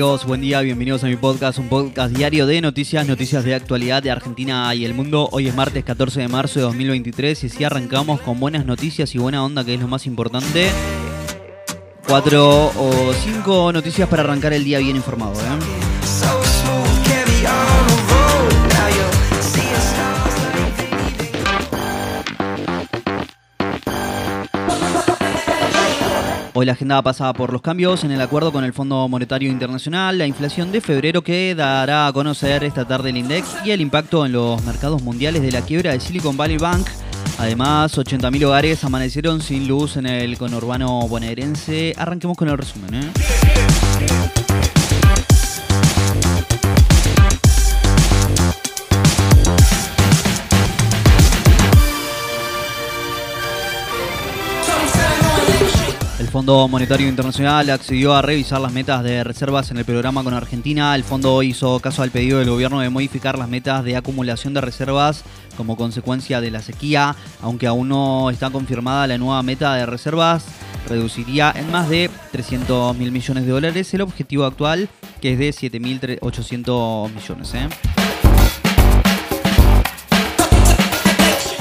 amigos? Buen día, bienvenidos a mi podcast, un podcast diario de noticias, noticias de actualidad de Argentina y el mundo. Hoy es martes 14 de marzo de 2023 y así arrancamos con buenas noticias y buena onda, que es lo más importante. Cuatro o cinco noticias para arrancar el día bien informado. ¿eh? Hoy la agenda pasada por los cambios en el acuerdo con el Fondo Monetario Internacional, la inflación de febrero que dará a conocer esta tarde el index y el impacto en los mercados mundiales de la quiebra de Silicon Valley Bank. Además, 80.000 hogares amanecieron sin luz en el conurbano bonaerense. Arranquemos con el resumen. ¿eh? Fondo Monetario Internacional accedió a revisar las metas de reservas en el programa con Argentina. El fondo hizo caso al pedido del gobierno de modificar las metas de acumulación de reservas como consecuencia de la sequía. Aunque aún no está confirmada la nueva meta de reservas, reduciría en más de 300 mil millones de dólares el objetivo actual, que es de 7.800 millones. ¿eh?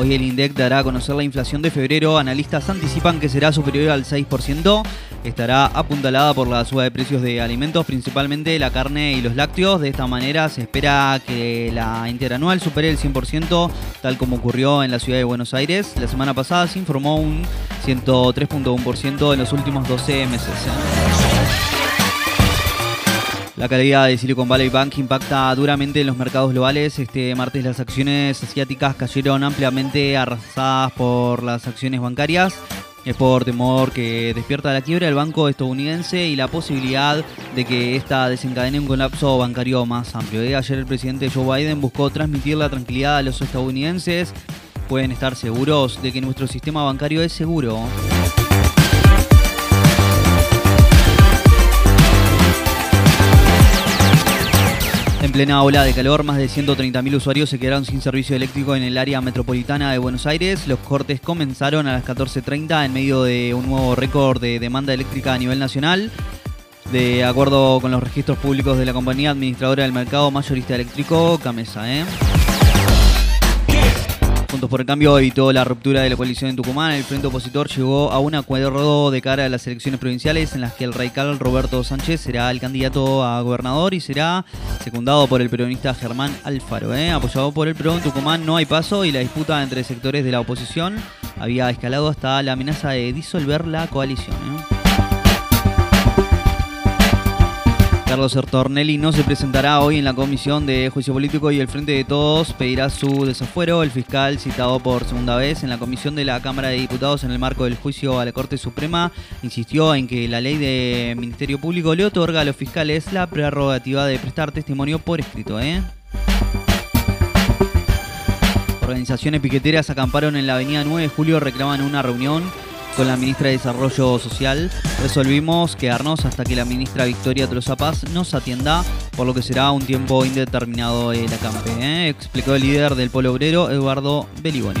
Hoy el INDEC dará a conocer la inflación de febrero. Analistas anticipan que será superior al 6%. Estará apuntalada por la suba de precios de alimentos, principalmente la carne y los lácteos. De esta manera se espera que la interanual supere el 100%, tal como ocurrió en la ciudad de Buenos Aires. La semana pasada se informó un 103.1% en los últimos 12 meses. La calidad de Silicon Valley Bank impacta duramente en los mercados globales. Este martes las acciones asiáticas cayeron ampliamente arrasadas por las acciones bancarias. Es por temor que despierta la quiebra del banco estadounidense y la posibilidad de que esta desencadene un colapso bancario más amplio. Ayer el presidente Joe Biden buscó transmitir la tranquilidad a los estadounidenses. Pueden estar seguros de que nuestro sistema bancario es seguro. Plena ola de calor, más de 130.000 usuarios se quedaron sin servicio eléctrico en el área metropolitana de Buenos Aires. Los cortes comenzaron a las 14.30 en medio de un nuevo récord de demanda eléctrica a nivel nacional. De acuerdo con los registros públicos de la compañía administradora del mercado mayorista eléctrico, Camesa. ¿eh? Juntos por el Cambio evitó la ruptura de la coalición en Tucumán. El frente opositor llegó a un acuerdo de cara a las elecciones provinciales en las que el radical Roberto Sánchez será el candidato a gobernador y será secundado por el peronista Germán Alfaro. ¿eh? Apoyado por el PRO Tucumán no hay paso y la disputa entre sectores de la oposición había escalado hasta la amenaza de disolver la coalición. ¿eh? Carlos Sertornelli no se presentará hoy en la Comisión de Juicio Político y el Frente de Todos pedirá su desafuero. El fiscal citado por segunda vez en la Comisión de la Cámara de Diputados en el marco del juicio a la Corte Suprema insistió en que la ley de Ministerio Público le otorga a los fiscales la prerrogativa de prestar testimonio por escrito. ¿eh? Organizaciones piqueteras acamparon en la avenida 9 de julio, reclaman una reunión con la ministra de Desarrollo Social, resolvimos quedarnos hasta que la ministra Victoria Troza Paz nos atienda, por lo que será un tiempo indeterminado el acampe, ¿eh? explicó el líder del Polo Obrero, Eduardo Beliboni.